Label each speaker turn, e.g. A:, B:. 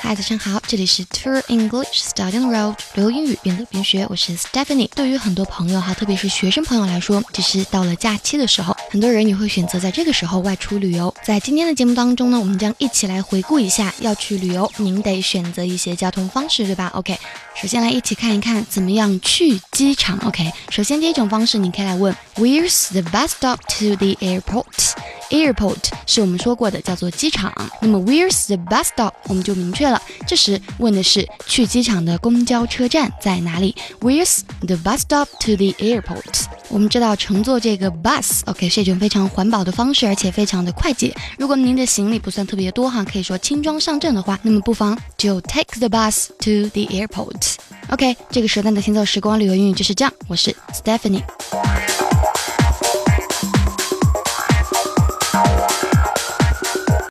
A: 嗨，早上好，这里是 Tour English Studying Road，旅游英语边走边学，我是 Stephanie。对于很多朋友哈，特别是学生朋友来说，就是到了假期的时候，很多人也会选择在这个时候外出旅游。在今天的节目当中呢，我们将一起来回顾一下要去旅游，您得选择一些交通方式，对吧？OK，首先来一起看一看怎么样去机场。OK，首先第一种方式，你可以来问 Where's the bus stop to the airport？Airport 是我们说过的叫做机场，那么 Where's the bus stop？我们就明确。了，这时问的是去机场的公交车站在哪里？Where's the bus stop to the airport？我们知道乘坐这个 bus，OK 是一种非常环保的方式，而且非常的快捷。如果您的行李不算特别多哈，可以说轻装上阵的话，那么不妨就 take the bus to the airport。OK，这个时段的行走时光旅游英语就是这样。我是 Stephanie。